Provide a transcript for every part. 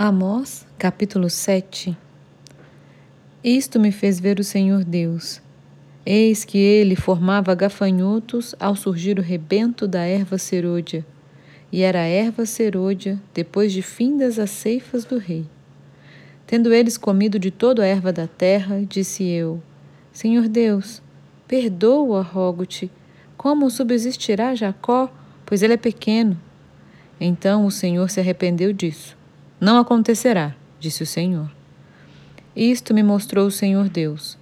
Amós, capítulo 7 Isto me fez ver o Senhor Deus. Eis que ele formava gafanhotos ao surgir o rebento da erva serôdia, e era a erva serôdia depois de findas as ceifas do rei. Tendo eles comido de toda a erva da terra, disse eu: Senhor Deus, perdoa, rogo-te, como subsistirá Jacó, pois ele é pequeno. Então o Senhor se arrependeu disso não acontecerá, disse o Senhor. Isto me mostrou o Senhor Deus.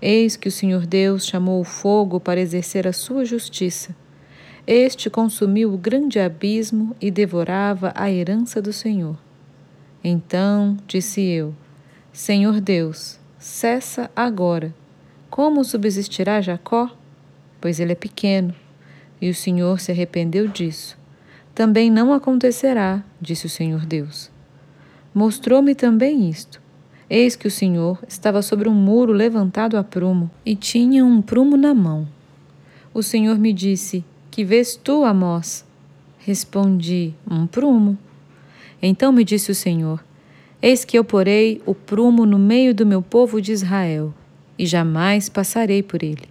Eis que o Senhor Deus chamou o fogo para exercer a sua justiça. Este consumiu o grande abismo e devorava a herança do Senhor. Então disse eu: Senhor Deus, cessa agora. Como subsistirá Jacó? Pois ele é pequeno. E o Senhor se arrependeu disso. Também não acontecerá, disse o Senhor Deus. Mostrou-me também isto. Eis que o Senhor estava sobre um muro levantado a prumo e tinha um prumo na mão. O Senhor me disse: Que vês tu, Amós? Respondi: Um prumo. Então me disse o Senhor: Eis que eu porei o prumo no meio do meu povo de Israel, e jamais passarei por ele.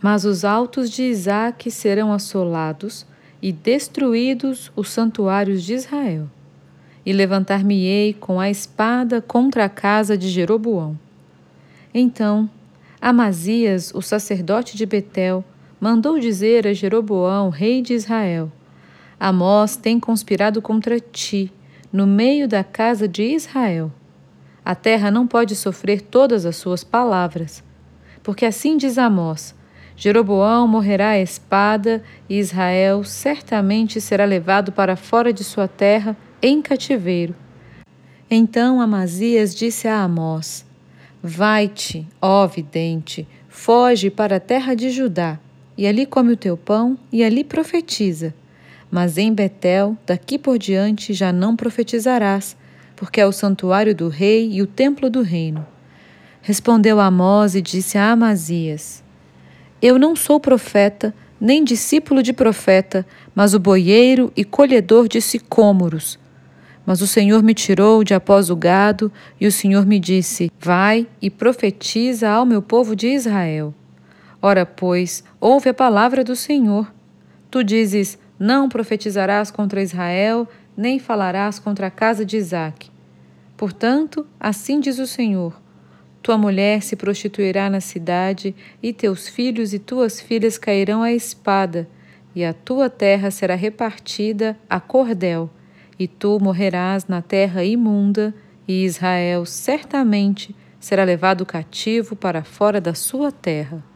Mas os altos de Isaque serão assolados, e destruídos os santuários de Israel e levantar-me-ei com a espada contra a casa de Jeroboão. Então, Amazias, o sacerdote de Betel, mandou dizer a Jeroboão, rei de Israel: Amós tem conspirado contra ti, no meio da casa de Israel. A terra não pode sofrer todas as suas palavras. Porque assim diz Amós: Jeroboão morrerá à espada, e Israel certamente será levado para fora de sua terra em cativeiro. Então Amazias disse a Amós: Vai-te, ó vidente, foge para a terra de Judá, e ali come o teu pão, e ali profetiza. Mas em Betel, daqui por diante, já não profetizarás, porque é o santuário do rei e o templo do reino. Respondeu Amós e disse a Amazias: Eu não sou profeta, nem discípulo de profeta, mas o boieiro e colhedor de sicômoros. Mas o Senhor me tirou de após o gado, e o Senhor me disse: Vai e profetiza ao meu povo de Israel. Ora, pois, ouve a palavra do Senhor. Tu dizes: Não profetizarás contra Israel, nem falarás contra a casa de Isaque. Portanto, assim diz o Senhor: Tua mulher se prostituirá na cidade, e teus filhos e tuas filhas cairão à espada, e a tua terra será repartida a cordel e tu morrerás na terra imunda, e Israel certamente será levado cativo para fora da sua terra.